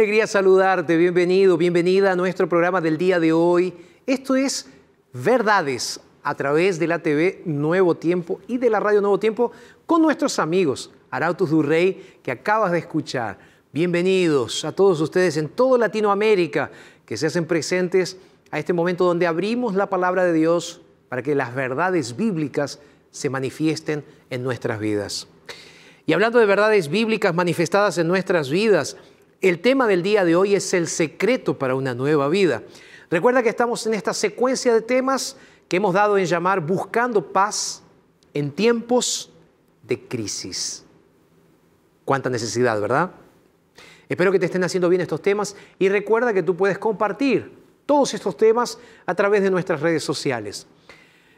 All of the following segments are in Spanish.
Alegría saludarte, bienvenido, bienvenida a nuestro programa del día de hoy. Esto es Verdades a través de la TV Nuevo Tiempo y de la Radio Nuevo Tiempo con nuestros amigos Arautos Durrey que acabas de escuchar. Bienvenidos a todos ustedes en toda Latinoamérica que se hacen presentes a este momento donde abrimos la palabra de Dios para que las verdades bíblicas se manifiesten en nuestras vidas. Y hablando de verdades bíblicas manifestadas en nuestras vidas, el tema del día de hoy es el secreto para una nueva vida. Recuerda que estamos en esta secuencia de temas que hemos dado en llamar Buscando paz en tiempos de crisis. Cuánta necesidad, ¿verdad? Espero que te estén haciendo bien estos temas y recuerda que tú puedes compartir todos estos temas a través de nuestras redes sociales.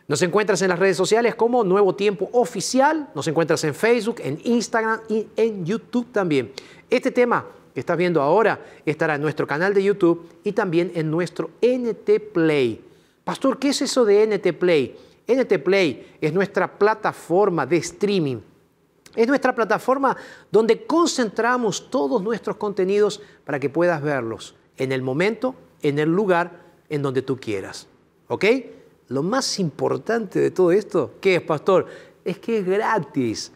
Nos encuentras en las redes sociales como Nuevo Tiempo Oficial, nos encuentras en Facebook, en Instagram y en YouTube también. Este tema que estás viendo ahora estará en nuestro canal de YouTube y también en nuestro NT Play. Pastor, ¿qué es eso de NT Play? NT Play es nuestra plataforma de streaming. Es nuestra plataforma donde concentramos todos nuestros contenidos para que puedas verlos en el momento, en el lugar, en donde tú quieras. ¿Ok? Lo más importante de todo esto, ¿qué es, pastor? Es que es gratis.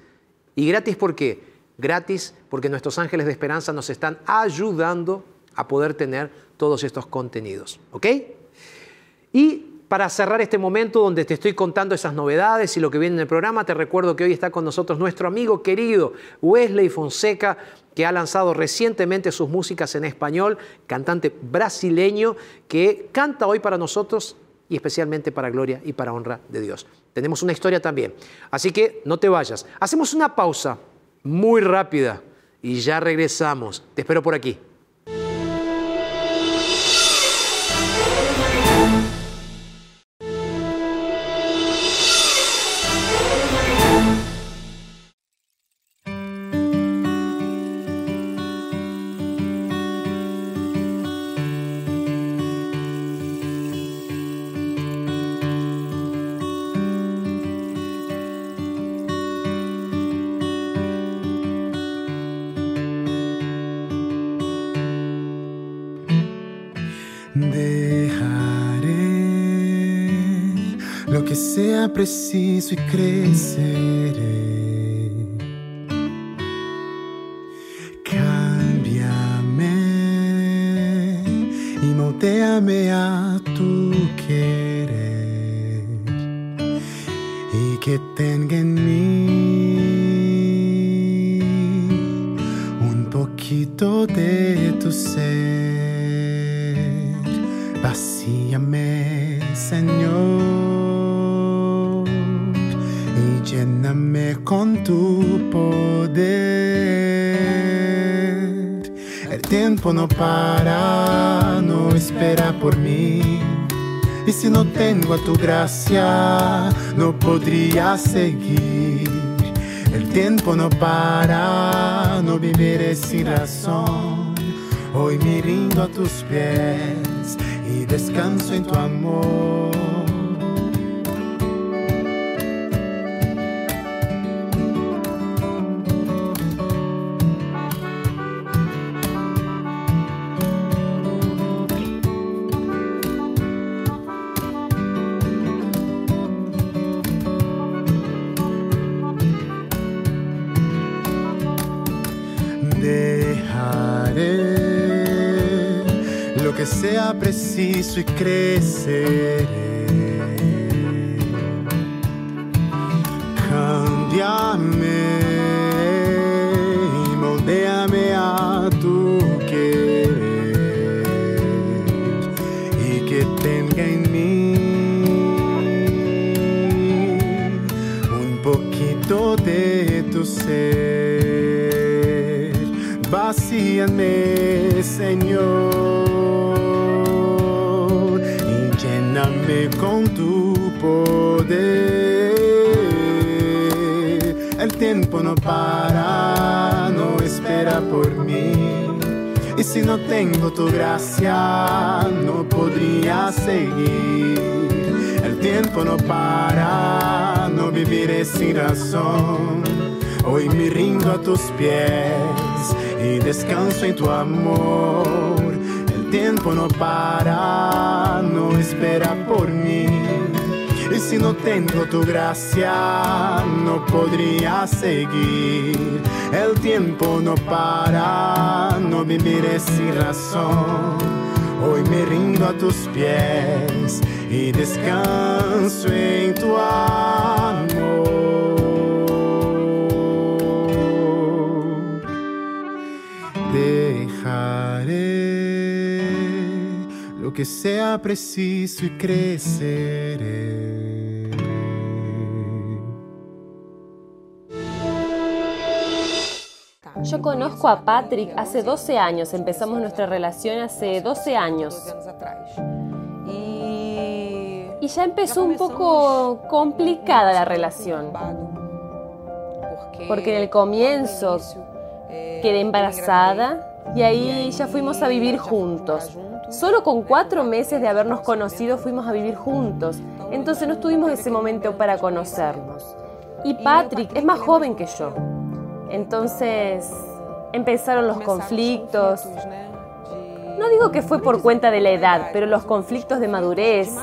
¿Y gratis por qué? Gratis porque nuestros ángeles de esperanza nos están ayudando a poder tener todos estos contenidos. ¿Ok? Y para cerrar este momento donde te estoy contando esas novedades y lo que viene en el programa, te recuerdo que hoy está con nosotros nuestro amigo querido Wesley Fonseca, que ha lanzado recientemente sus músicas en español, cantante brasileño que canta hoy para nosotros y especialmente para gloria y para honra de Dios. Tenemos una historia también. Así que no te vayas. Hacemos una pausa muy rápida y ya regresamos. Te espero por aquí. Preciso y creceré. Cámbiame moldéame a tu querer y que tenga en mí un poquito de El tiempo no para, no espera por mí. Y si no tengo a tu gracia, no podría seguir. El tiempo no para, no viviré sin razón. Hoy me rindo a tus pies y descanso en tu amor. Preciso y creceré. Cámbiame y moldéame a tu querer y que tenga en mí un poquito de tu ser. Vacíame, Señor, lléname con tu poder. El tiempo no para, no espera por mí. Y si no tengo tu gracia, no podría seguir. El tiempo no para, no viviré sin razón. Hoy me rindo a tus pies y descanso en tu amor. El tiempo no para, no espera por mí. Y si no tengo tu gracia, no podría seguir. El tiempo no para, no viviré sin razón. Hoy me rindo a tus pies y descanso en tu amor. Que sea preciso y creceré. Yo conozco a Patrick hace 12 años, empezamos nuestra relación hace 12 años. Y ya empezó un poco complicada la relación, porque en el comienzo quedé embarazada y ahí ya fuimos a vivir juntos. Solo con cuatro meses de habernos conocido fuimos a vivir juntos, entonces no tuvimos ese momento para conocernos. Y Patrick es más joven que yo, entonces empezaron los conflictos. No digo que fue por cuenta de la edad, pero los conflictos de madurez.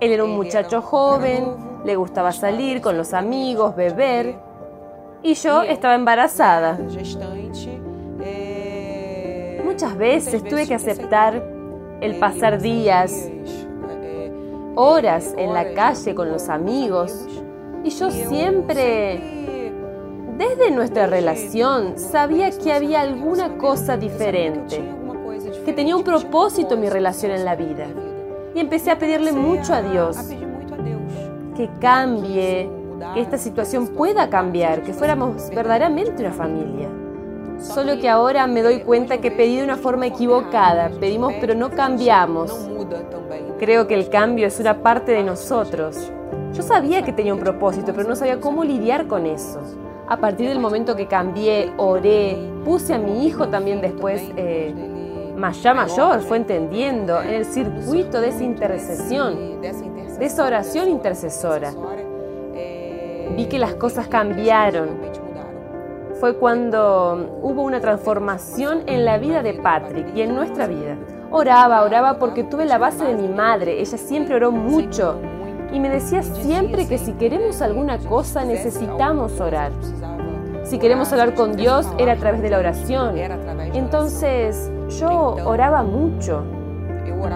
Él era un muchacho joven, le gustaba salir con los amigos, beber, y yo estaba embarazada. Muchas veces tuve que aceptar el pasar días, horas en la calle con los amigos, y yo siempre, desde nuestra relación, sabía que había alguna cosa diferente, que tenía un propósito mi relación en la vida. Y empecé a pedirle mucho a Dios que cambie, que esta situación pueda cambiar, que fuéramos verdaderamente una familia. Solo que ahora me doy cuenta que pedí de una forma equivocada. Pedimos pero no cambiamos. Creo que el cambio es una parte de nosotros. Yo sabía que tenía un propósito, pero no sabía cómo lidiar con eso. A partir del momento que cambié, oré, puse a mi hijo también después, eh, más ya mayor, fue entendiendo en el circuito de esa intercesión, de esa oración intercesora. Vi que las cosas cambiaron. Fue cuando hubo una transformación en la vida de Patrick y en nuestra vida. Oraba, oraba porque tuve la base de mi madre. Ella siempre oró mucho y me decía siempre que si queremos alguna cosa necesitamos orar. Si queremos hablar con Dios era a través de la oración. Entonces yo oraba mucho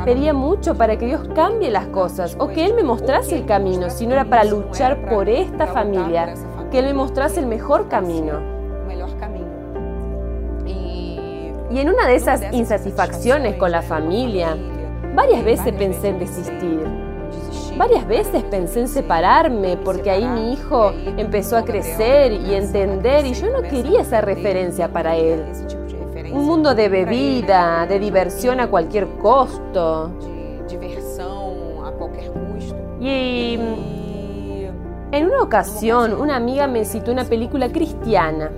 Pedía mucho para que Dios cambie las cosas o que Él me mostrase el camino, si no era para luchar por esta familia, que Él me mostrase el mejor camino. Y en una de esas insatisfacciones con la familia, varias veces pensé en desistir. Varias veces pensé en separarme porque ahí mi hijo empezó a crecer y entender y yo no quería esa referencia para él. Un mundo de bebida, de diversión a cualquier costo. Y en una ocasión una amiga me citó una película cristiana.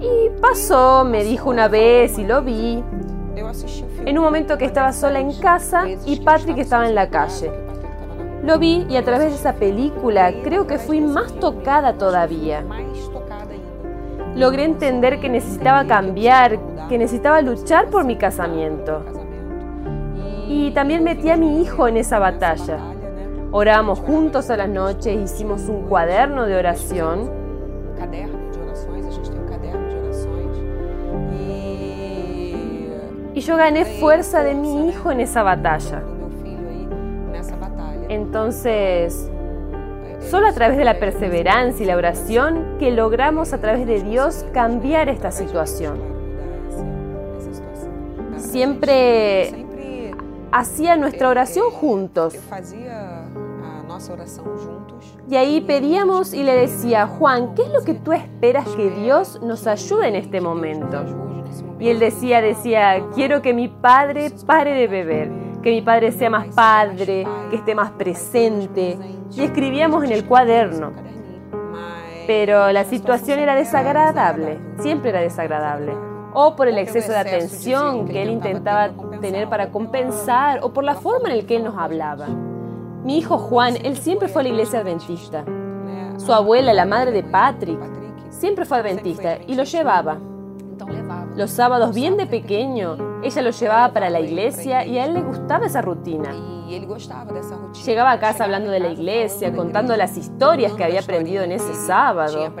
Y pasó, me dijo una vez y lo vi. En un momento que estaba sola en casa y Patrick estaba en la calle. Lo vi y a través de esa película creo que fui más tocada todavía. Logré entender que necesitaba cambiar, que necesitaba luchar por mi casamiento. Y también metí a mi hijo en esa batalla. Orábamos juntos a la noche, hicimos un cuaderno de oración. Y yo gané fuerza de mi hijo en esa batalla. Entonces, solo a través de la perseverancia y la oración que logramos a través de Dios cambiar esta situación. Siempre hacía nuestra oración juntos. Y ahí pedíamos y le decía, Juan, ¿qué es lo que tú esperas que Dios nos ayude en este momento? Y él decía, decía, quiero que mi padre pare de beber, que mi padre sea más padre, que esté más presente. Y escribíamos en el cuaderno. Pero la situación era desagradable, siempre era desagradable. O por el exceso de atención que él intentaba tener para compensar, o por la forma en la que él nos hablaba. Mi hijo Juan, él siempre fue a la iglesia adventista. Su abuela, la madre de Patrick, siempre fue adventista y lo llevaba. Los sábados, bien de pequeño, ella lo llevaba para la iglesia y a él le gustaba esa rutina. Llegaba a casa hablando de la iglesia, contando las historias que había aprendido en ese sábado,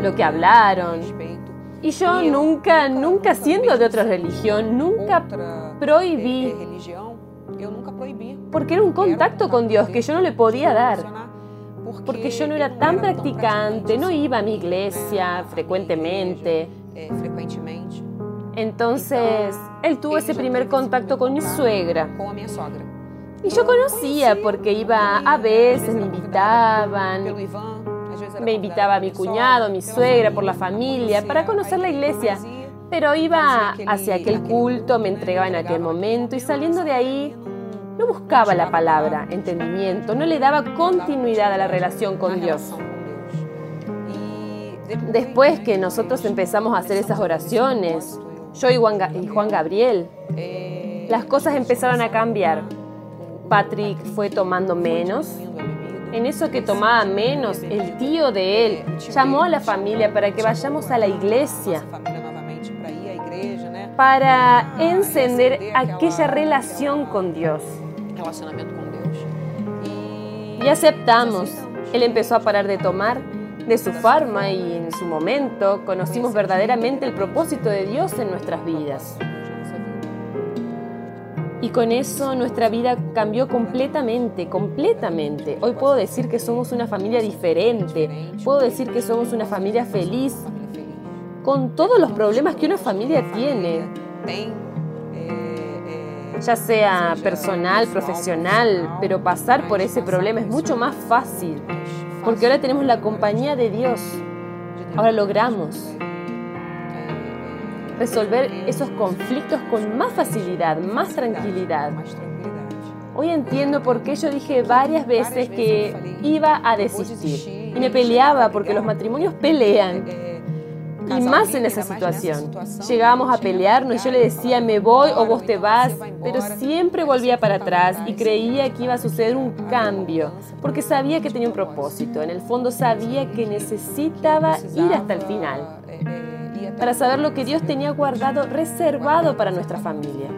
lo que hablaron. Y yo nunca, nunca siendo de otra religión, nunca prohibí, porque era un contacto con Dios que yo no le podía dar. porque yo no era tan practicante, no iba a mi iglesia frecuentemente. Entonces, él tuvo ese primer contacto con mi suegra. Y yo conocía porque iba a veces, me invitaban, me invitaba mi cuñado, mi suegra, por la familia, para conocer la iglesia. Pero iba hacia aquel culto, me entregaba en aquel momento y saliendo de ahí no buscaba la palabra, entendimiento, no le daba continuidad a la relación con Dios. Después que nosotros empezamos a hacer esas oraciones, yo y Juan, Gabriel, las cosas empezaron a cambiar. Patrick fue tomando menos. En eso que tomaba menos, el tío de él llamó a la familia para que vayamos a la iglesia para encender aquella relación con Dios. Y aceptamos. Él empezó a parar de tomar de su farma y en su momento conocimos verdaderamente el propósito de Dios en nuestras vidas. Y con eso nuestra vida cambió completamente, completamente. Hoy puedo decir que somos una familia diferente, puedo decir que somos una familia feliz, con todos los problemas que una familia tiene ya sea personal, profesional, pero pasar por ese problema es mucho más fácil, porque ahora tenemos la compañía de Dios, ahora logramos resolver esos conflictos con más facilidad, más tranquilidad. Hoy entiendo por qué yo dije varias veces que iba a desistir. Y me peleaba porque los matrimonios pelean y más en esa situación. Llegábamos a pelearnos yo le decía, me voy o vos te vas, pero siempre volvía para atrás y creía que iba a suceder un cambio, porque sabía que tenía un propósito. En el fondo sabía que necesitaba ir hasta el final, para saber lo que Dios tenía guardado, reservado para nuestra familia.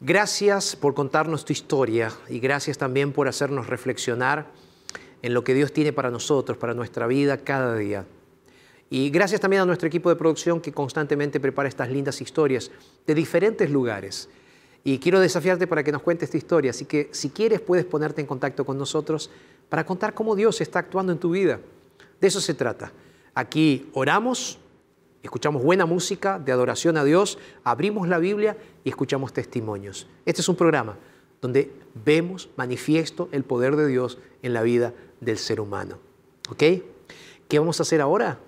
Gracias por contarnos tu historia y gracias también por hacernos reflexionar en lo que Dios tiene para nosotros, para nuestra vida cada día. Y gracias también a nuestro equipo de producción que constantemente prepara estas lindas historias de diferentes lugares. Y quiero desafiarte para que nos cuentes esta historia. Así que si quieres puedes ponerte en contacto con nosotros para contar cómo Dios está actuando en tu vida. De eso se trata. Aquí oramos, escuchamos buena música de adoración a Dios, abrimos la Biblia y escuchamos testimonios. Este es un programa donde vemos manifiesto el poder de Dios en la vida del ser humano. ¿Ok? ¿Qué vamos a hacer ahora?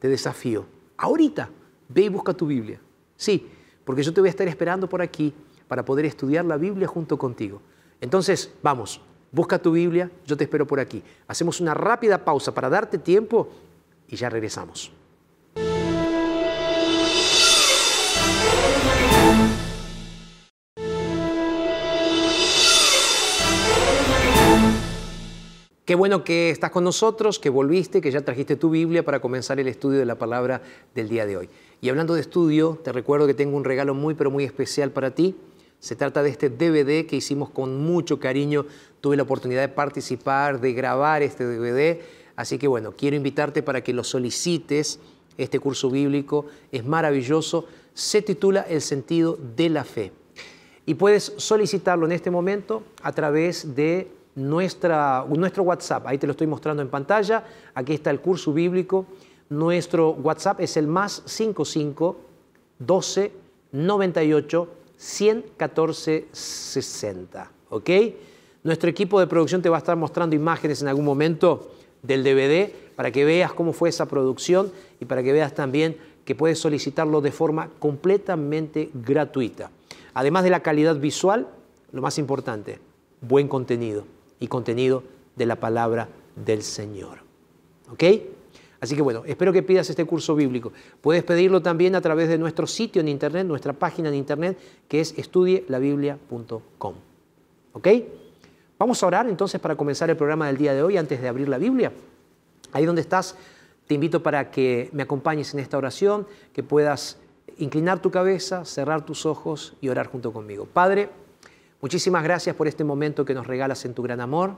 Te desafío. Ahorita, ve y busca tu Biblia. Sí, porque yo te voy a estar esperando por aquí para poder estudiar la Biblia junto contigo. Entonces, vamos, busca tu Biblia, yo te espero por aquí. Hacemos una rápida pausa para darte tiempo y ya regresamos. Qué bueno que estás con nosotros, que volviste, que ya trajiste tu Biblia para comenzar el estudio de la palabra del día de hoy. Y hablando de estudio, te recuerdo que tengo un regalo muy, pero muy especial para ti. Se trata de este DVD que hicimos con mucho cariño. Tuve la oportunidad de participar, de grabar este DVD. Así que bueno, quiero invitarte para que lo solicites. Este curso bíblico es maravilloso. Se titula El sentido de la fe. Y puedes solicitarlo en este momento a través de nuestra, nuestro WhatsApp. Ahí te lo estoy mostrando en pantalla. Aquí está el curso bíblico. Nuestro WhatsApp es el más 55 12 98 114 60. ¿Ok? Nuestro equipo de producción te va a estar mostrando imágenes en algún momento del DVD para que veas cómo fue esa producción y para que veas también que puedes solicitarlo de forma completamente gratuita. Además de la calidad visual, lo más importante, buen contenido y contenido de la palabra del Señor. ¿Ok? Así que bueno, espero que pidas este curso bíblico. Puedes pedirlo también a través de nuestro sitio en internet, nuestra página en internet, que es estudielabiblia.com. ¿Ok? Vamos a orar entonces para comenzar el programa del día de hoy antes de abrir la Biblia. Ahí donde estás, te invito para que me acompañes en esta oración, que puedas inclinar tu cabeza, cerrar tus ojos y orar junto conmigo. Padre, Muchísimas gracias por este momento que nos regalas en tu gran amor.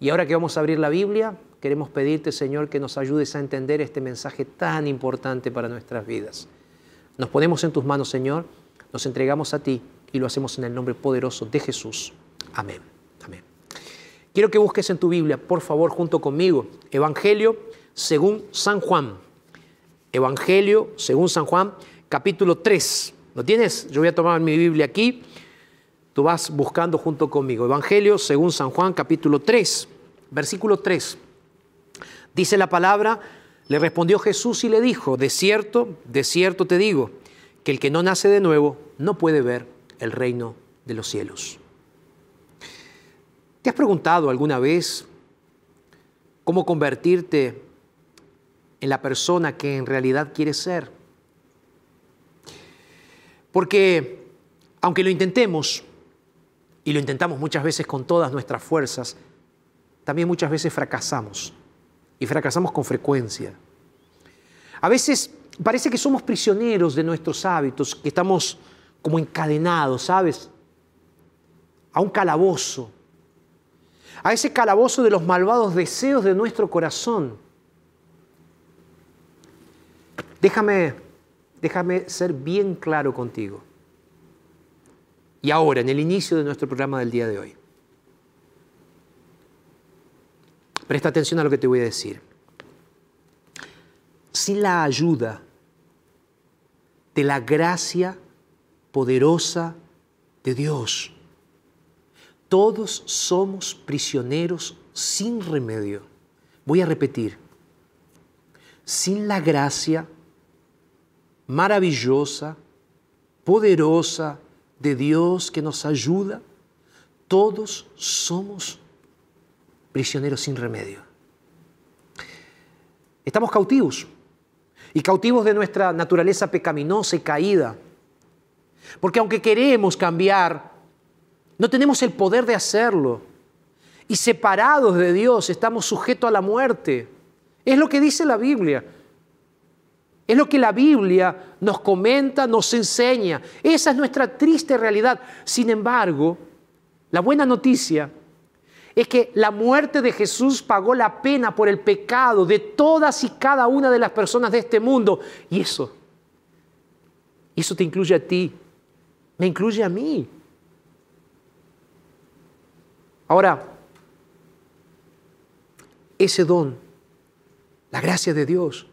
Y ahora que vamos a abrir la Biblia, queremos pedirte, Señor, que nos ayudes a entender este mensaje tan importante para nuestras vidas. Nos ponemos en tus manos, Señor, nos entregamos a ti y lo hacemos en el nombre poderoso de Jesús. Amén. Amén. Quiero que busques en tu Biblia, por favor, junto conmigo, Evangelio según San Juan. Evangelio según San Juan, capítulo 3. ¿Lo tienes? Yo voy a tomar mi Biblia aquí Tú vas buscando junto conmigo. Evangelio según San Juan capítulo 3, versículo 3. Dice la palabra, le respondió Jesús y le dijo, de cierto, de cierto te digo, que el que no nace de nuevo no puede ver el reino de los cielos. ¿Te has preguntado alguna vez cómo convertirte en la persona que en realidad quieres ser? Porque aunque lo intentemos, y lo intentamos muchas veces con todas nuestras fuerzas, también muchas veces fracasamos. Y fracasamos con frecuencia. A veces parece que somos prisioneros de nuestros hábitos, que estamos como encadenados, ¿sabes? A un calabozo. A ese calabozo de los malvados deseos de nuestro corazón. Déjame, déjame ser bien claro contigo y ahora, en el inicio de nuestro programa del día de hoy. Presta atención a lo que te voy a decir. Sin la ayuda de la gracia poderosa de Dios, todos somos prisioneros sin remedio. Voy a repetir, sin la gracia maravillosa, poderosa, de Dios que nos ayuda, todos somos prisioneros sin remedio. Estamos cautivos y cautivos de nuestra naturaleza pecaminosa y caída. Porque aunque queremos cambiar, no tenemos el poder de hacerlo. Y separados de Dios estamos sujetos a la muerte. Es lo que dice la Biblia. Es lo que la Biblia nos comenta, nos enseña. Esa es nuestra triste realidad. Sin embargo, la buena noticia es que la muerte de Jesús pagó la pena por el pecado de todas y cada una de las personas de este mundo. Y eso, eso te incluye a ti, me incluye a mí. Ahora, ese don, la gracia de Dios,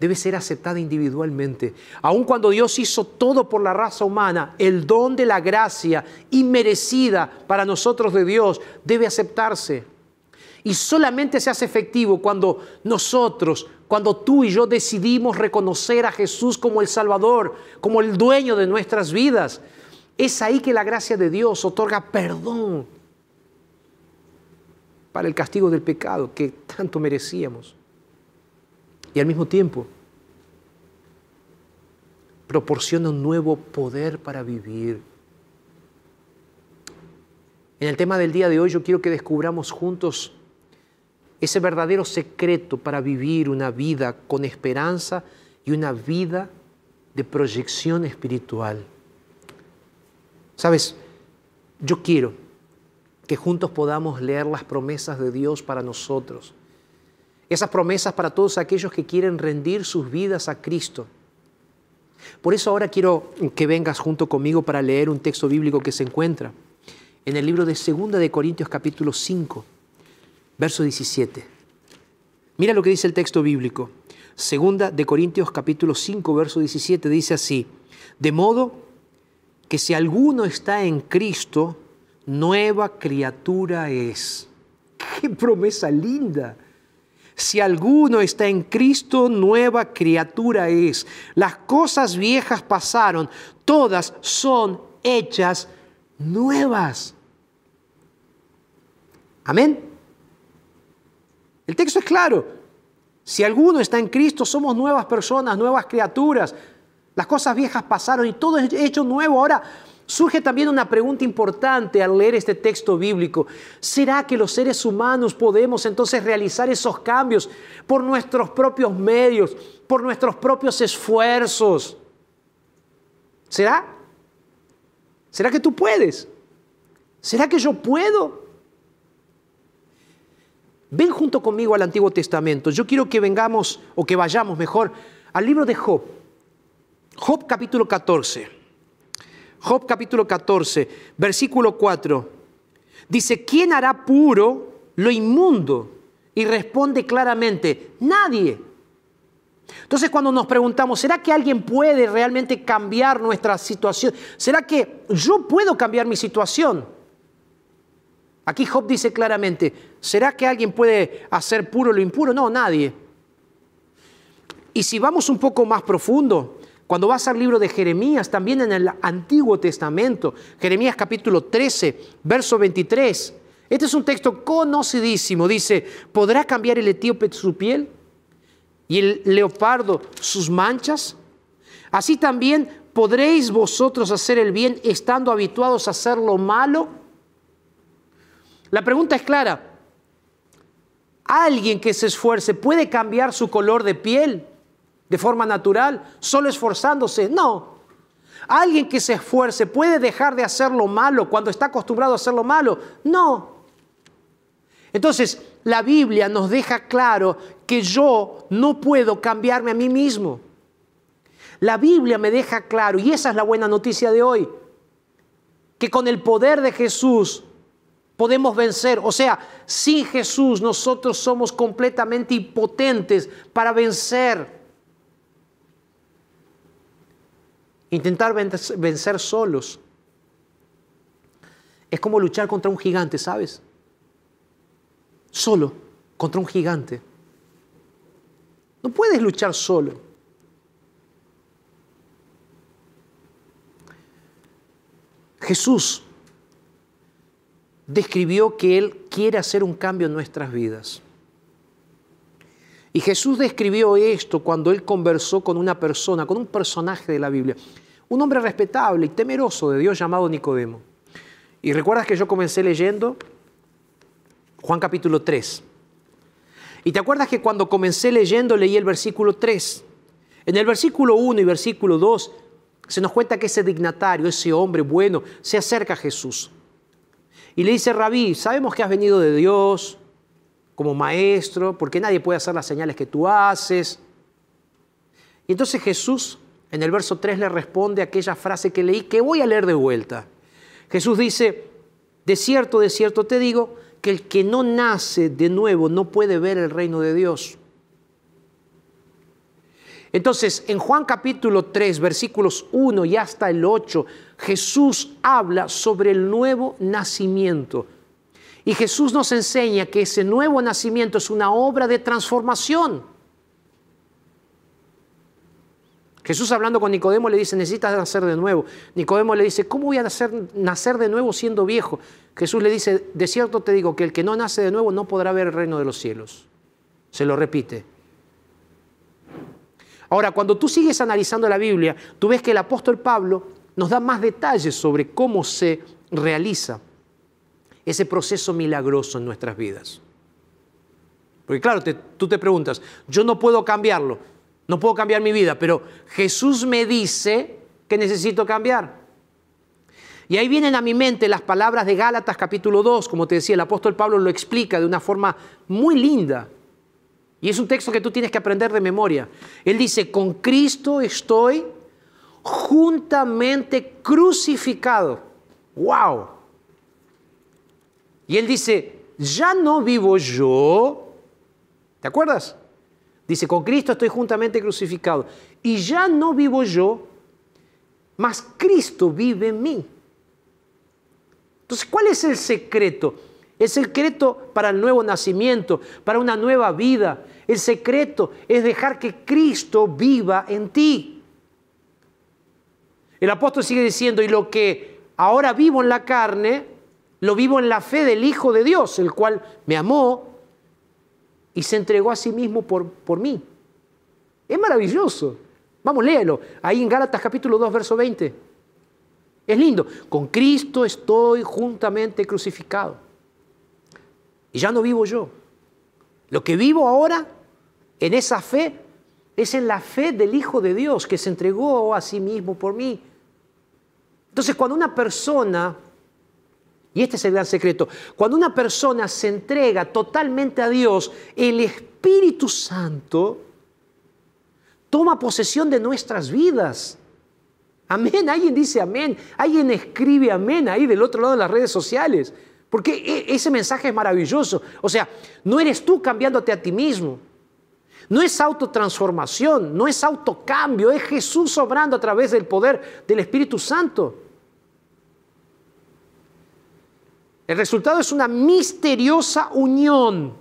debe ser aceptada individualmente. Aun cuando Dios hizo todo por la raza humana, el don de la gracia inmerecida para nosotros de Dios debe aceptarse. Y solamente se hace efectivo cuando nosotros, cuando tú y yo decidimos reconocer a Jesús como el Salvador, como el dueño de nuestras vidas. Es ahí que la gracia de Dios otorga perdón para el castigo del pecado que tanto merecíamos. Y al mismo tiempo proporciona un nuevo poder para vivir. En el tema del día de hoy yo quiero que descubramos juntos ese verdadero secreto para vivir una vida con esperanza y una vida de proyección espiritual. Sabes, yo quiero que juntos podamos leer las promesas de Dios para nosotros. Esas promesas para todos aquellos que quieren rendir sus vidas a Cristo. Por eso ahora quiero que vengas junto conmigo para leer un texto bíblico que se encuentra en el libro de Segunda de Corintios capítulo 5, verso 17. Mira lo que dice el texto bíblico. Segunda de Corintios capítulo 5, verso 17 dice así: De modo que si alguno está en Cristo, nueva criatura es. ¡Qué promesa linda! Si alguno está en Cristo, nueva criatura es. Las cosas viejas pasaron, todas son hechas nuevas. Amén. El texto es claro. Si alguno está en Cristo, somos nuevas personas, nuevas criaturas. Las cosas viejas pasaron y todo es hecho nuevo. Ahora, Surge también una pregunta importante al leer este texto bíblico. ¿Será que los seres humanos podemos entonces realizar esos cambios por nuestros propios medios, por nuestros propios esfuerzos? ¿Será? ¿Será que tú puedes? ¿Será que yo puedo? Ven junto conmigo al Antiguo Testamento. Yo quiero que vengamos, o que vayamos mejor, al libro de Job. Job capítulo 14. Job capítulo 14, versículo 4. Dice, ¿quién hará puro lo inmundo? Y responde claramente, nadie. Entonces cuando nos preguntamos, ¿será que alguien puede realmente cambiar nuestra situación? ¿Será que yo puedo cambiar mi situación? Aquí Job dice claramente, ¿será que alguien puede hacer puro lo impuro? No, nadie. Y si vamos un poco más profundo, cuando vas al libro de Jeremías, también en el Antiguo Testamento, Jeremías capítulo 13, verso 23, este es un texto conocidísimo. Dice, ¿podrá cambiar el etíope su piel y el leopardo sus manchas? Así también podréis vosotros hacer el bien estando habituados a hacer lo malo. La pregunta es clara. ¿Alguien que se esfuerce puede cambiar su color de piel? De forma natural, solo esforzándose. No. Alguien que se esfuerce puede dejar de hacer lo malo cuando está acostumbrado a hacer lo malo. No. Entonces, la Biblia nos deja claro que yo no puedo cambiarme a mí mismo. La Biblia me deja claro, y esa es la buena noticia de hoy, que con el poder de Jesús podemos vencer. O sea, sin Jesús nosotros somos completamente impotentes para vencer Intentar vencer solos es como luchar contra un gigante, ¿sabes? Solo contra un gigante. No puedes luchar solo. Jesús describió que Él quiere hacer un cambio en nuestras vidas. Y Jesús describió esto cuando él conversó con una persona, con un personaje de la Biblia, un hombre respetable y temeroso de Dios llamado Nicodemo. Y recuerdas que yo comencé leyendo Juan capítulo 3. Y te acuerdas que cuando comencé leyendo leí el versículo 3. En el versículo 1 y versículo 2 se nos cuenta que ese dignatario, ese hombre bueno, se acerca a Jesús. y le dice, Rabí, sabemos que has venido de Dios como maestro, porque nadie puede hacer las señales que tú haces. Y entonces Jesús en el verso 3 le responde aquella frase que leí, que voy a leer de vuelta. Jesús dice, de cierto, de cierto te digo, que el que no nace de nuevo no puede ver el reino de Dios. Entonces, en Juan capítulo 3, versículos 1 y hasta el 8, Jesús habla sobre el nuevo nacimiento. Y Jesús nos enseña que ese nuevo nacimiento es una obra de transformación. Jesús hablando con Nicodemo le dice, necesitas nacer de nuevo. Nicodemo le dice, ¿cómo voy a nacer, nacer de nuevo siendo viejo? Jesús le dice, de cierto te digo que el que no nace de nuevo no podrá ver el reino de los cielos. Se lo repite. Ahora, cuando tú sigues analizando la Biblia, tú ves que el apóstol Pablo nos da más detalles sobre cómo se realiza ese proceso milagroso en nuestras vidas. Porque claro, tú te preguntas, yo no puedo cambiarlo. No puedo cambiar mi vida, pero Jesús me dice que necesito cambiar. Y ahí vienen a mi mente las palabras de Gálatas capítulo 2, como te decía, el apóstol Pablo lo explica de una forma muy linda. Y es un texto que tú tienes que aprender de memoria. Él dice, con Cristo estoy juntamente crucificado. ¡Wow! Y él dice, ya no vivo yo. ¿Te acuerdas? Dice, con Cristo estoy juntamente crucificado. Y ya no vivo yo, mas Cristo vive en mí. Entonces, ¿cuál es el secreto? El secreto para el nuevo nacimiento, para una nueva vida. El secreto es dejar que Cristo viva en ti. El apóstol sigue diciendo, y lo que ahora vivo en la carne, lo vivo en la fe del Hijo de Dios, el cual me amó y se entregó a sí mismo por, por mí. Es maravilloso. Vamos, léelo. Ahí en Gálatas capítulo 2, verso 20. Es lindo. Con Cristo estoy juntamente crucificado. Y ya no vivo yo. Lo que vivo ahora en esa fe es en la fe del Hijo de Dios que se entregó a sí mismo por mí. Entonces, cuando una persona y este es el gran secreto. Cuando una persona se entrega totalmente a Dios, el Espíritu Santo toma posesión de nuestras vidas. Amén. Alguien dice amén. Alguien escribe amén ahí del otro lado de las redes sociales. Porque e, ese mensaje es maravilloso. O sea, no eres tú cambiándote a ti mismo. No es autotransformación, no es autocambio, es Jesús obrando a través del poder del Espíritu Santo. El resultado es una misteriosa unión.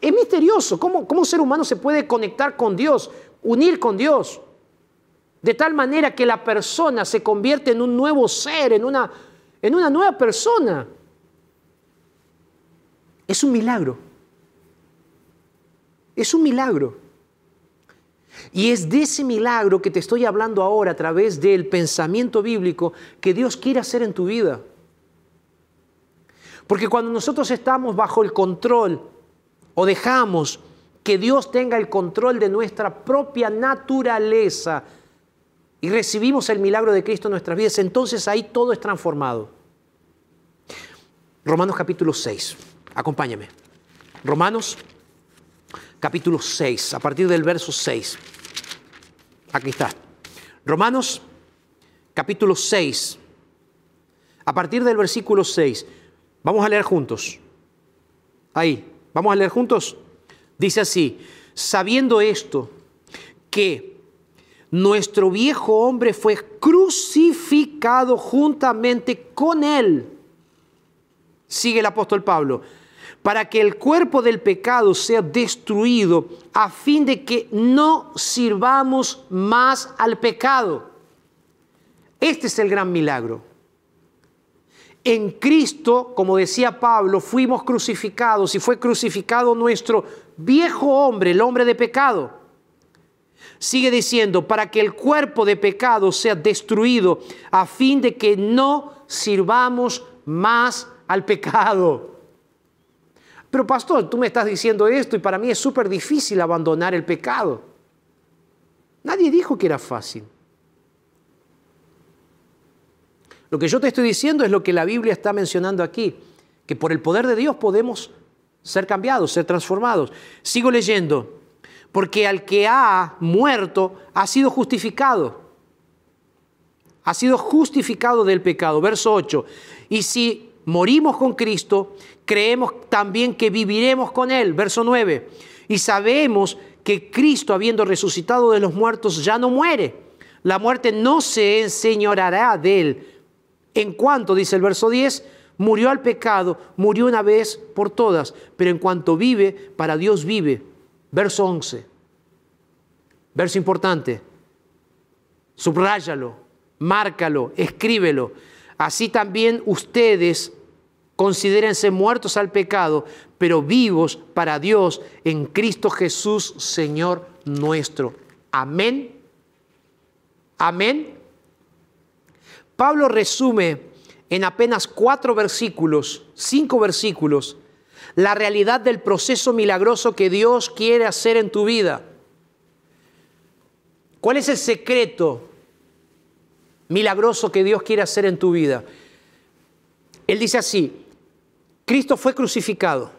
Es misterioso. ¿Cómo, un ser humano se puede conectar con Dios, unir con Dios? De tal manera que la persona se convierte en un nuevo ser, en una, en una nueva persona. Es un milagro. Es un milagro. Y es de ese milagro que te estoy hablando ahora a través del pensamiento bíblico que Dios quiere hacer en tu vida. Porque cuando nosotros estamos bajo el control o dejamos que Dios tenga el control de nuestra propia naturaleza y recibimos el milagro de Cristo en nuestras vidas, entonces ahí todo es transformado. Romanos capítulo 6, acompáñame. Romanos capítulo 6, a partir del verso 6. Aquí está. Romanos capítulo 6, a partir del versículo 6. Vamos a leer juntos. Ahí, vamos a leer juntos. Dice así, sabiendo esto, que nuestro viejo hombre fue crucificado juntamente con él. Sigue el apóstol Pablo, para que el cuerpo del pecado sea destruido a fin de que no sirvamos más al pecado. Este es el gran milagro. En Cristo, como decía Pablo, fuimos crucificados y fue crucificado nuestro viejo hombre, el hombre de pecado. Sigue diciendo, para que el cuerpo de pecado sea destruido a fin de que no sirvamos más al pecado. Pero pastor, tú me estás diciendo esto y para mí es súper difícil abandonar el pecado. Nadie dijo que era fácil. Lo que yo te estoy diciendo es lo que la Biblia está mencionando aquí, que por el poder de Dios podemos ser cambiados, ser transformados. Sigo leyendo, porque al que ha muerto ha sido justificado. Ha sido justificado del pecado. Verso 8. Y si morimos con Cristo, creemos también que viviremos con Él. Verso 9. Y sabemos que Cristo, habiendo resucitado de los muertos, ya no muere. La muerte no se enseñorará de Él. En cuanto, dice el verso 10, murió al pecado, murió una vez por todas, pero en cuanto vive, para Dios vive. Verso 11. Verso importante. Subráyalo, márcalo, escríbelo. Así también ustedes considérense muertos al pecado, pero vivos para Dios en Cristo Jesús, Señor nuestro. Amén. Amén. Pablo resume en apenas cuatro versículos, cinco versículos, la realidad del proceso milagroso que Dios quiere hacer en tu vida. ¿Cuál es el secreto milagroso que Dios quiere hacer en tu vida? Él dice así, Cristo fue crucificado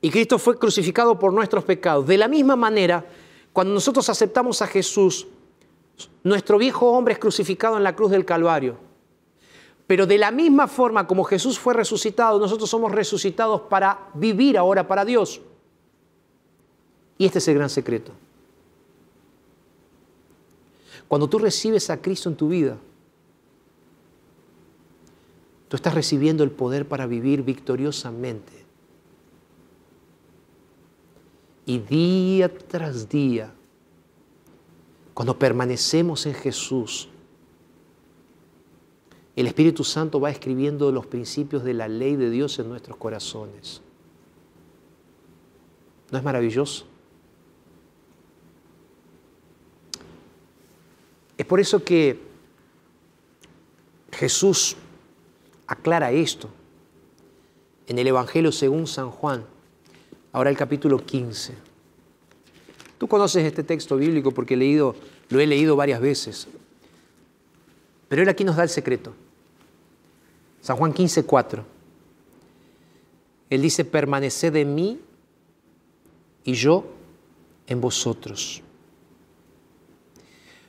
y Cristo fue crucificado por nuestros pecados. De la misma manera, cuando nosotros aceptamos a Jesús, nuestro viejo hombre es crucificado en la cruz del Calvario. Pero de la misma forma como Jesús fue resucitado, nosotros somos resucitados para vivir ahora para Dios. Y este es el gran secreto. Cuando tú recibes a Cristo en tu vida, tú estás recibiendo el poder para vivir victoriosamente. Y día tras día, cuando permanecemos en Jesús, el Espíritu Santo va escribiendo los principios de la ley de Dios en nuestros corazones. ¿No es maravilloso? Es por eso que Jesús aclara esto en el Evangelio según San Juan, ahora el capítulo 15. Tú conoces este texto bíblico porque he leído, lo he leído varias veces, pero él aquí nos da el secreto. San Juan 15, 4. Él dice, permaneced en mí y yo en vosotros.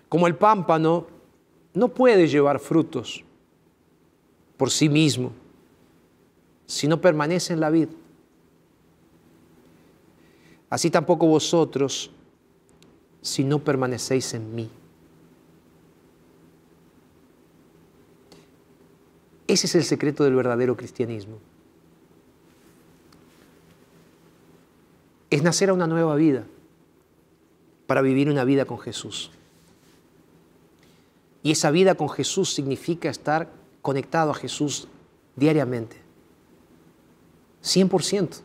Como el pámpano no puede llevar frutos por sí mismo si no permanece en la vid. Así tampoco vosotros si no permanecéis en mí. Ese es el secreto del verdadero cristianismo. Es nacer a una nueva vida para vivir una vida con Jesús. Y esa vida con Jesús significa estar conectado a Jesús diariamente. 100%.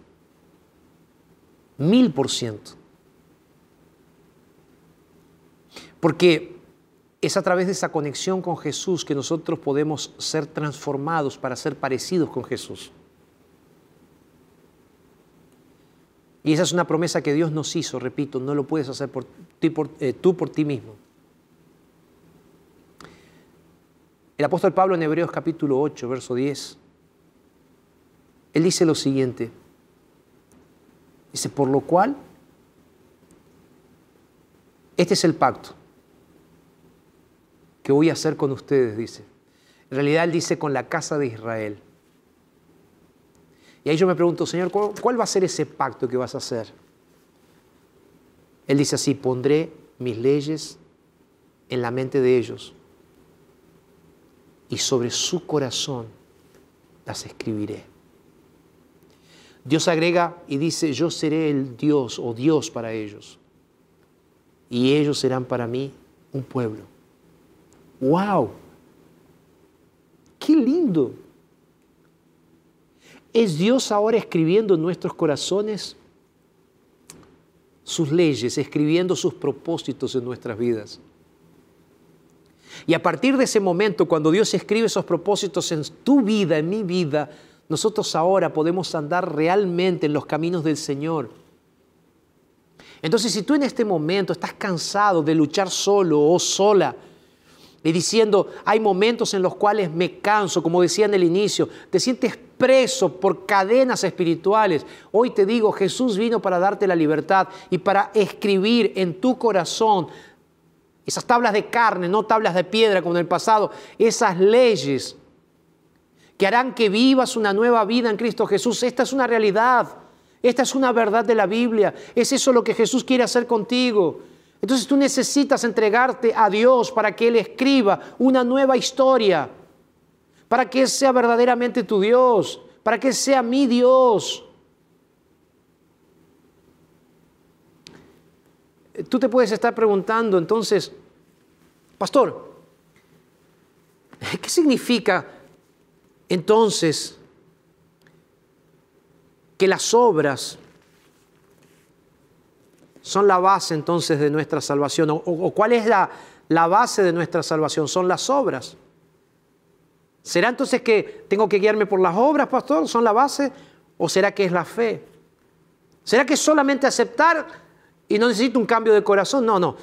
1000%. Porque es a través de esa conexión con Jesús que nosotros podemos ser transformados para ser parecidos con Jesús. Y esa es una promesa que Dios nos hizo, repito, no lo puedes hacer por ti, eh, tú por ti mismo. El apóstol Pablo en Hebreos capítulo 8, verso 10, él dice lo siguiente, dice, por lo cual, este es el pacto que voy a hacer con ustedes, dice. En realidad él dice con la casa de Israel. Y ahí yo me pregunto, Señor, ¿cuál va a ser ese pacto que vas a hacer? Él dice así, pondré mis leyes en la mente de ellos y sobre su corazón las escribiré. Dios agrega y dice, yo seré el Dios o Dios para ellos y ellos serán para mí un pueblo. ¡Wow! ¡Qué lindo! ¿Es Dios ahora escribiendo en nuestros corazones sus leyes, escribiendo sus propósitos en nuestras vidas? Y a partir de ese momento, cuando Dios escribe esos propósitos en tu vida, en mi vida, nosotros ahora podemos andar realmente en los caminos del Señor. Entonces, si tú en este momento estás cansado de luchar solo o sola, y diciendo, hay momentos en los cuales me canso, como decía en el inicio, te sientes preso por cadenas espirituales. Hoy te digo, Jesús vino para darte la libertad y para escribir en tu corazón esas tablas de carne, no tablas de piedra como en el pasado, esas leyes que harán que vivas una nueva vida en Cristo Jesús. Esta es una realidad, esta es una verdad de la Biblia, es eso lo que Jesús quiere hacer contigo. Entonces tú necesitas entregarte a Dios para que Él escriba una nueva historia, para que Él sea verdaderamente tu Dios, para que Él sea mi Dios. Tú te puedes estar preguntando entonces, pastor, ¿qué significa entonces que las obras son la base entonces de nuestra salvación. ¿O, cuál es la, la base de nuestra salvación? Son las obras. ¿Será entonces que tengo que guiarme por las obras, pastor? ¿Son la base? ¿O será que es la fe? ¿Será que es solamente aceptar y no necesito un cambio de corazón? No, no.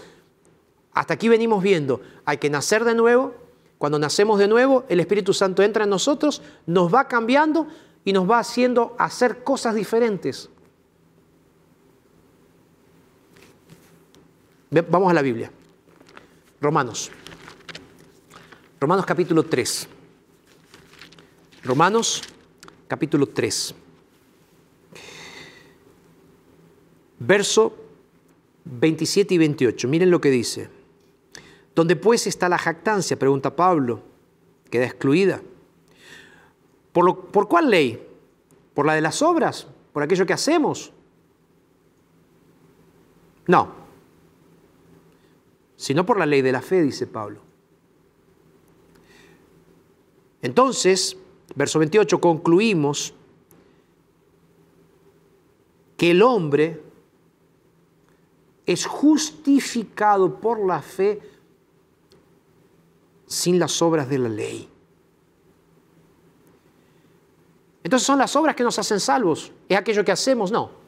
Hasta aquí venimos viendo, hay que nacer de nuevo. Cuando nacemos de nuevo, el Espíritu Santo entra en nosotros, nos va cambiando y nos va haciendo hacer cosas diferentes. Vamos a la Biblia. Romanos. Romanos capítulo 3. Romanos capítulo 3. Verso 27 y 28. Miren lo que dice. ¿Dónde pues está la jactancia? Pregunta Pablo. Queda excluida. ¿Por, ¿Por cuál ley? ¿Por la de las obras? ¿Por aquello que hacemos? No sino por la ley de la fe, dice Pablo. Entonces, verso 28, concluimos que el hombre es justificado por la fe sin las obras de la ley. Entonces son las obras que nos hacen salvos. ¿Es aquello que hacemos? No.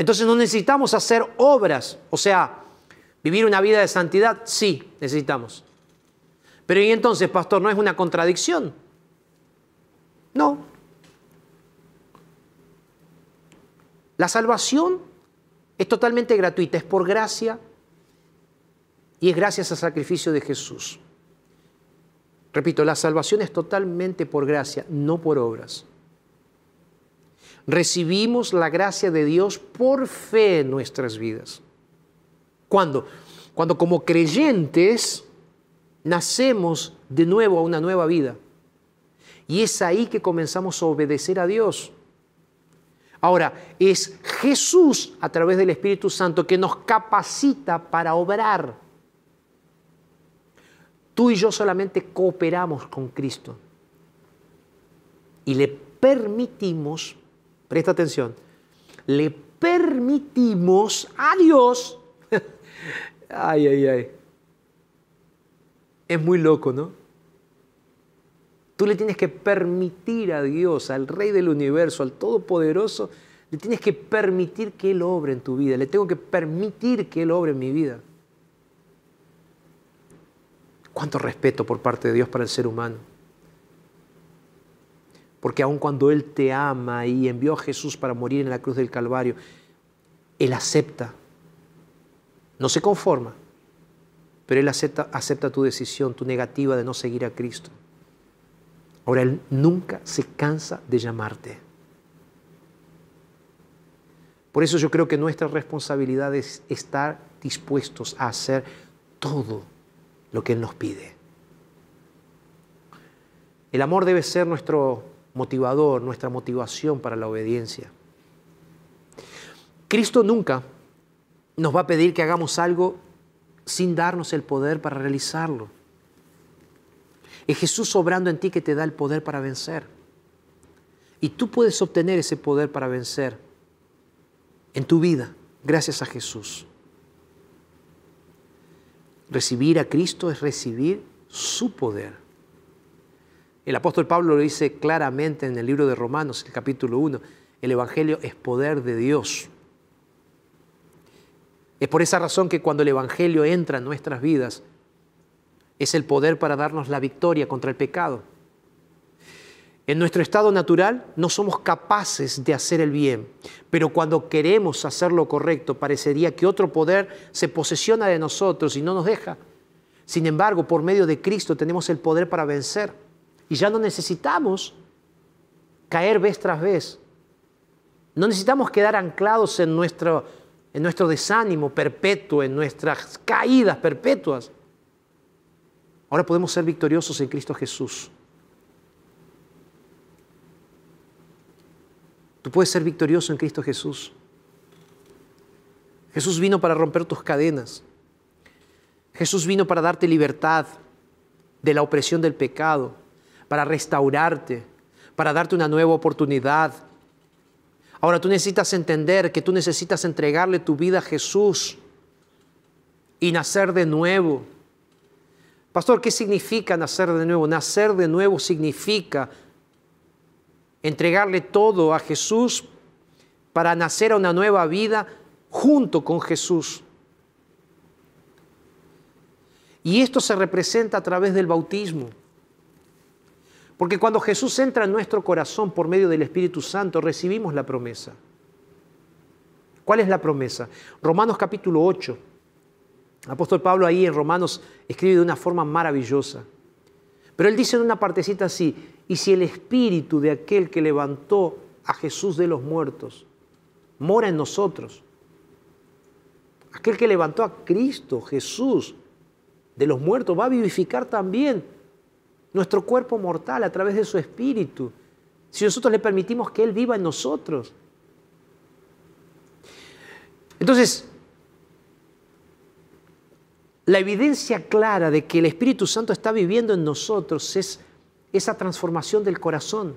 Entonces no necesitamos hacer obras, o sea, vivir una vida de santidad, sí, necesitamos. Pero y entonces, pastor, ¿no es una contradicción? No. La salvación es totalmente gratuita, es por gracia y es gracias al sacrificio de Jesús. Repito, la salvación es totalmente por gracia, no por obras recibimos la gracia de Dios por fe en nuestras vidas. ¿Cuándo? Cuando como creyentes nacemos de nuevo a una nueva vida. Y es ahí que comenzamos a obedecer a Dios. Ahora, es Jesús a través del Espíritu Santo que nos capacita para obrar. Tú y yo solamente cooperamos con Cristo y le permitimos presta atención, le permitimos a Dios, ay, ay, ay, es muy loco, ¿no? Tú le tienes que permitir a Dios, al Rey del universo, al Todopoderoso, le tienes que permitir que Él obre en tu vida, le tengo que permitir que Él obre en mi vida. Cuánto respeto por parte de Dios para el ser humano. Porque aun cuando Él te ama y envió a Jesús para morir en la cruz del Calvario, Él acepta. No se conforma, pero Él acepta, tu decisión, tu negativa de no seguir a Cristo. Ahora, Él nunca se cansa de llamarte. Por eso yo creo que nuestra responsabilidad es estar dispuestos a hacer todo lo que Él nos pide. El amor debe ser nuestro motivador, nuestra motivación para la obediencia. Cristo nunca nos va a pedir que hagamos algo sin darnos el poder para realizarlo. Es Jesús obrando en ti que te da el poder para vencer. Y tú puedes obtener ese poder para vencer en tu vida gracias a Jesús. Recibir a Cristo es recibir su poder. El apóstol Pablo lo dice claramente en el libro de Romanos, el capítulo 1. El Evangelio es poder de Dios. Es por esa razón que cuando el Evangelio entra en nuestras vidas, es el poder para darnos la victoria contra el pecado. En nuestro estado natural no somos capaces de hacer el bien, pero cuando queremos hacer lo correcto parecería que otro poder se posesiona de nosotros y no nos deja. Sin embargo, por medio de Cristo tenemos el poder para vencer y ya no necesitamos caer vez tras vez. No necesitamos quedar anclados en nuestro, en nuestro desánimo perpetuo, en nuestras caídas perpetuas. Ahora podemos ser victoriosos en Cristo Jesús. Tú puedes ser victorioso en Cristo Jesús. Jesús vino para romper tus cadenas. Jesús vino para darte libertad de la opresión del pecado, para restaurarte, para darte una nueva oportunidad. Ahora tú necesitas entender que tú necesitas entregarle tu vida a Jesús y nacer de nuevo. Pastor, ¿qué significa nacer de nuevo? Nacer de nuevo significa entregarle todo a Jesús para nacer a una nueva vida junto con Jesús. Y esto se representa a través del bautismo. Porque cuando Jesús entra en nuestro corazón por medio del Espíritu Santo, recibimos la promesa. ¿Cuál es la promesa? Romanos capítulo 8. apóstol Pablo ahí en Romanos escribe de una forma maravillosa. Pero él dice en una partecita así, y si el espíritu de aquel que levantó a Jesús de los muertos mora en nosotros, aquel que levantó a Cristo, Jesús, de los muertos, va a vivificar también nuestro cuerpo mortal a través de su espíritu, si nosotros le permitimos que Él viva en nosotros. Entonces, la evidencia clara de que el Espíritu Santo está viviendo en nosotros es esa transformación del corazón.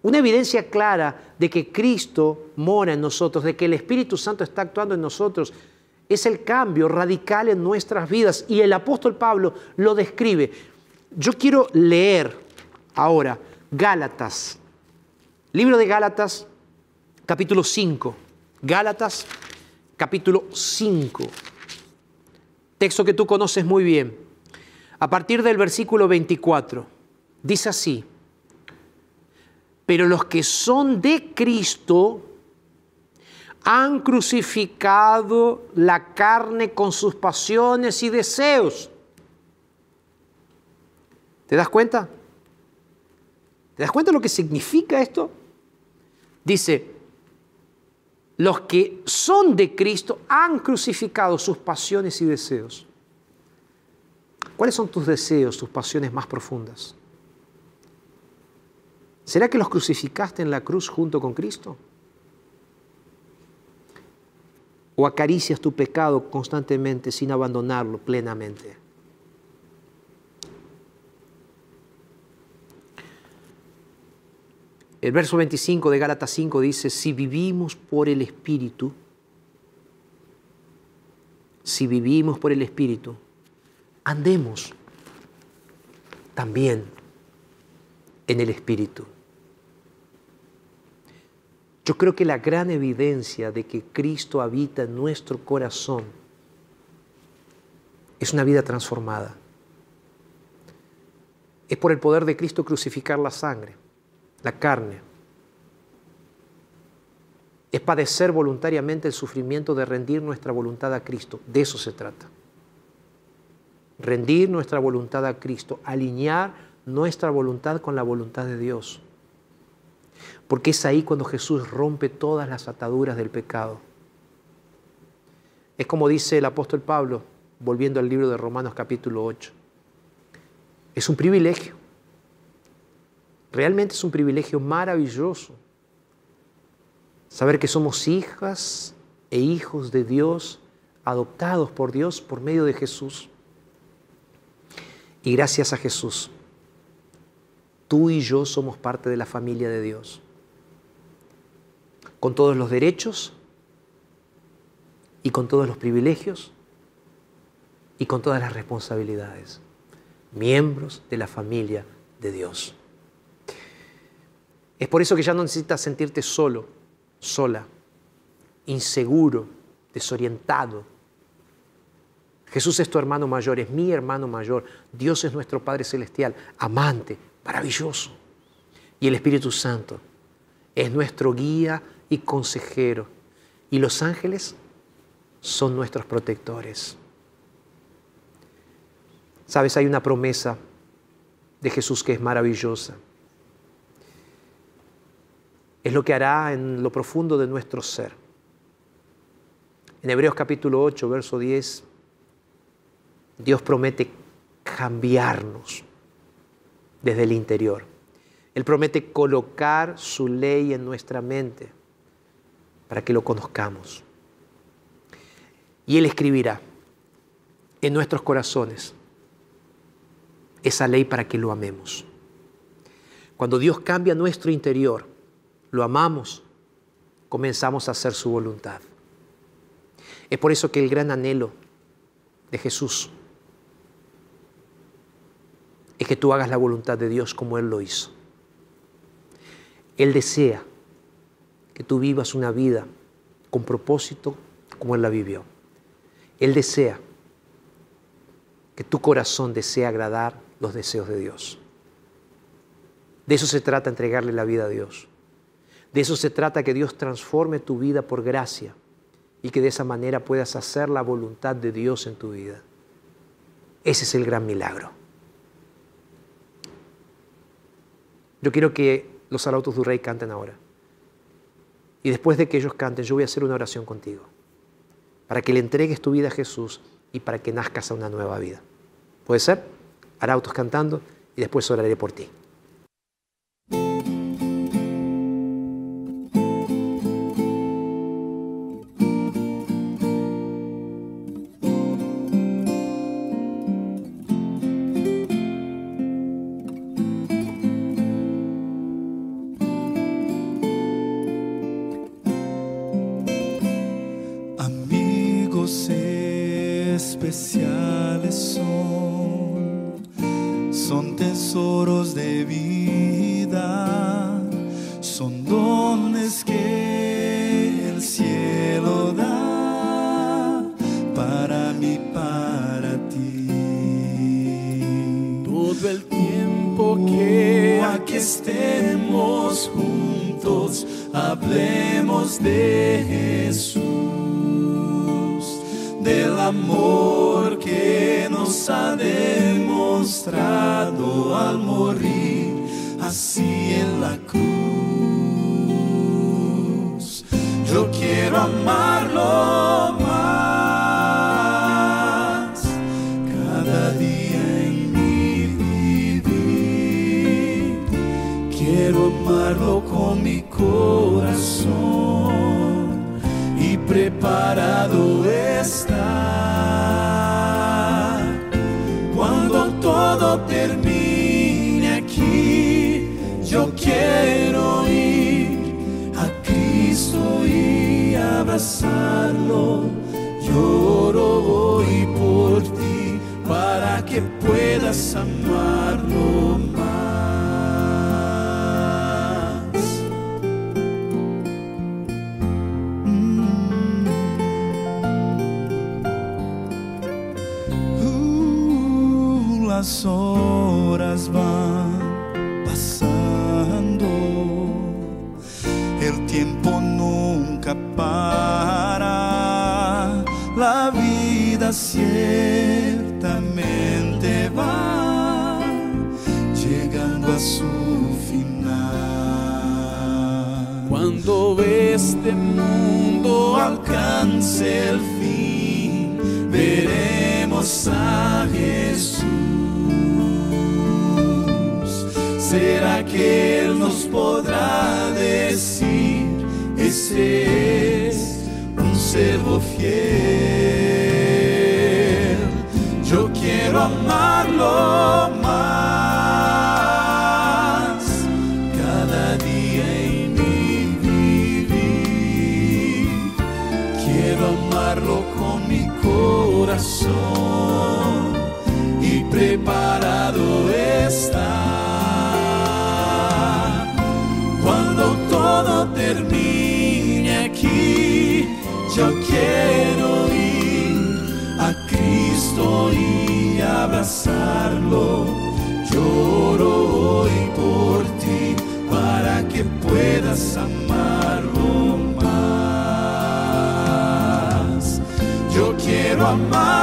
Una evidencia clara de que Cristo mora en nosotros, de que el Espíritu Santo está actuando en nosotros, es el cambio radical en nuestras vidas. Y el apóstol Pablo lo describe. Yo quiero leer ahora Gálatas, libro de Gálatas, capítulo 5. Gálatas, capítulo 5. Texto que tú conoces muy bien. A partir del versículo 24, dice así, pero los que son de Cristo han crucificado la carne con sus pasiones y deseos. ¿Te das cuenta? ¿Te das cuenta de lo que significa esto? Dice, los que son de Cristo han crucificado sus pasiones y deseos. ¿Cuáles son tus deseos, tus pasiones más profundas? ¿Será que los crucificaste en la cruz junto con Cristo? ¿O acaricias tu pecado constantemente sin abandonarlo plenamente? El verso 25 de Gálatas 5 dice, si vivimos por el Espíritu, si vivimos por el Espíritu, andemos también en el Espíritu. Yo creo que la gran evidencia de que Cristo habita en nuestro corazón es una vida transformada. Es por el poder de Cristo crucificar la sangre la carne. Es padecer voluntariamente el sufrimiento de rendir nuestra voluntad a Cristo. De eso se trata. Rendir nuestra voluntad a Cristo, alinear nuestra voluntad con la voluntad de Dios. Porque es ahí cuando Jesús rompe todas las ataduras del pecado. Es como dice el apóstol Pablo, volviendo al libro de Romanos capítulo 8. Es un privilegio Realmente es un privilegio maravilloso saber que somos hijas e hijos de Dios, adoptados por Dios por medio de Jesús. Y gracias a Jesús, tú y yo somos parte de la familia de Dios, con todos los derechos y con todos los privilegios y con todas las responsabilidades, miembros de la familia de Dios. Es por eso que ya no necesitas sentirte solo, sola. inseguro, desorientado. Jesús es tu hermano mayor, es mi hermano mayor. Dios es nuestro Padre Celestial, amante, maravilloso. Y el Espíritu Santo es nuestro guía y consejero. Y los ángeles son nuestros protectores. Sabes, hay una promesa de Jesús que es maravillosa. Es lo que hará en lo profundo de nuestro ser. En Hebreos capítulo 8, verso 10, Dios promete cambiarnos desde el interior. Él promete colocar su ley en nuestra mente para que lo conozcamos. Y Él escribirá en nuestros corazones esa ley para que lo amemos. Cuando Dios cambia nuestro interior, lo amamos, comenzamos a hacer su voluntad. Es por eso que el gran anhelo de Jesús es que tú hagas la voluntad de Dios como Él lo hizo. Él desea que tú vivas una vida con propósito como Él la vivió. Él desea que tu corazón desee agradar los deseos de Dios. De eso se trata entregarle la vida a Dios. De eso se trata que Dios transforme tu vida por gracia y que de esa manera puedas hacer la voluntad de Dios en tu vida. Ese es el gran milagro. Yo quiero que los Salautos du Rey canten ahora. Y después de que ellos canten, yo voy a hacer una oración contigo. Para que le entregues tu vida a Jesús y para que nazcas a una nueva vida. ¿Puede ser? Arautos cantando y después oraré por ti. De vida, son dones que el cielo da para mí, para ti. Todo el tiempo que aquí estemos juntos, hablemos de Jesús del amor que nos ha demostrado al morir así en la cruz. Yo quiero amarlo más cada día en mi vivir. Quiero amarlo con mi corazón y preparado está. Y abrazarlo. Lloro hoy por ti para que puedas amarlo más. Uh, las horas van para, la vida ciertamente va llegando a su final. Cuando este mundo alcance el fin, veremos a Jesús. ¿Será que Él nos podrá decir, ese servo fiel? Yo quiero amarlo Y abrazarlo. Lloro hoy por ti para que puedas amarlo más. Yo quiero amar.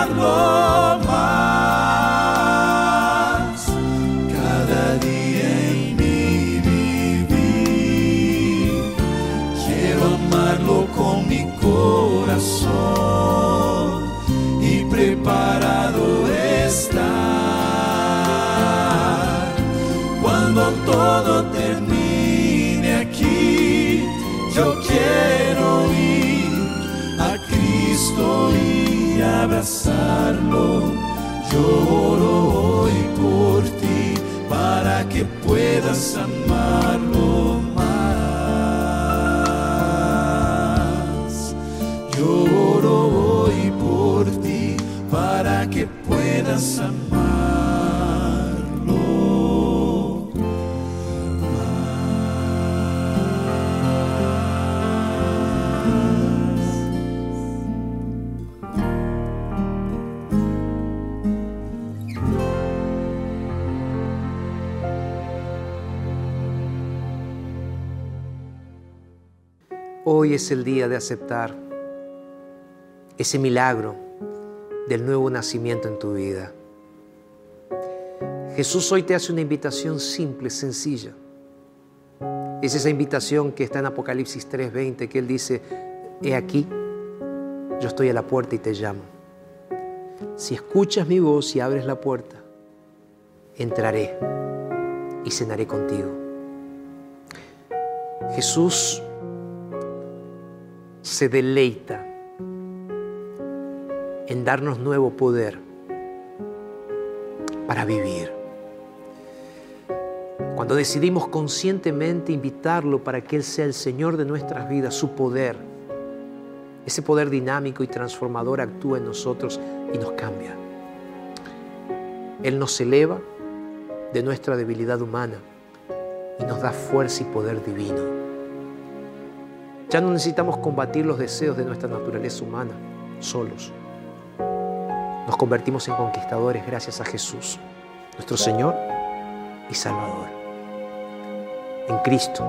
Cristo y abrazarlo. Lloro hoy por ti para que puedas amarlo más. Lloro hoy por ti para que puedas amarlo Hoy es el día de aceptar ese milagro del nuevo nacimiento en tu vida. Jesús hoy te hace una invitación simple, sencilla. Es esa invitación que está en Apocalipsis 3:20, que Él dice, he aquí, yo estoy a la puerta y te llamo. Si escuchas mi voz y abres la puerta, entraré y cenaré contigo. Jesús se deleita en darnos nuevo poder para vivir. Cuando decidimos conscientemente invitarlo para que Él sea el Señor de nuestras vidas, su poder, ese poder dinámico y transformador actúa en nosotros y nos cambia. Él nos eleva de nuestra debilidad humana y nos da fuerza y poder divino. Ya no necesitamos combatir los deseos de nuestra naturaleza humana solos. Nos convertimos en conquistadores gracias a Jesús, nuestro Señor y Salvador. En Cristo,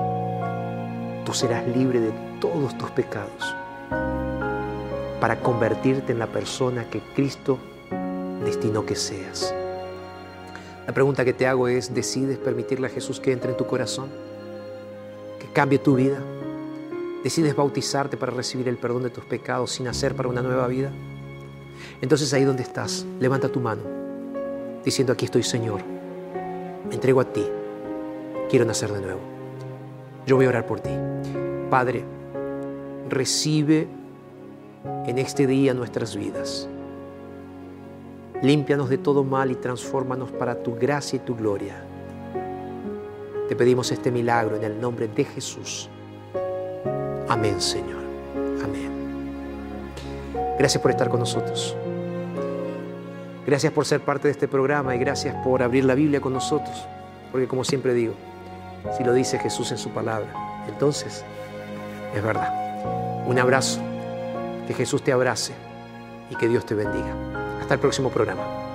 tú serás libre de todos tus pecados para convertirte en la persona que Cristo destinó que seas. La pregunta que te hago es, ¿decides permitirle a Jesús que entre en tu corazón? ¿Que cambie tu vida? ¿Decides bautizarte para recibir el perdón de tus pecados sin hacer para una nueva vida? Entonces ahí donde estás, levanta tu mano, diciendo, aquí estoy Señor, me entrego a ti, quiero nacer de nuevo. Yo voy a orar por ti. Padre, recibe en este día nuestras vidas. Límpianos de todo mal y transfórmanos para tu gracia y tu gloria. Te pedimos este milagro en el nombre de Jesús. Amén, Señor. Amén. Gracias por estar con nosotros. Gracias por ser parte de este programa y gracias por abrir la Biblia con nosotros. Porque como siempre digo, si lo dice Jesús en su palabra, entonces es verdad. Un abrazo, que Jesús te abrace y que Dios te bendiga. Hasta el próximo programa.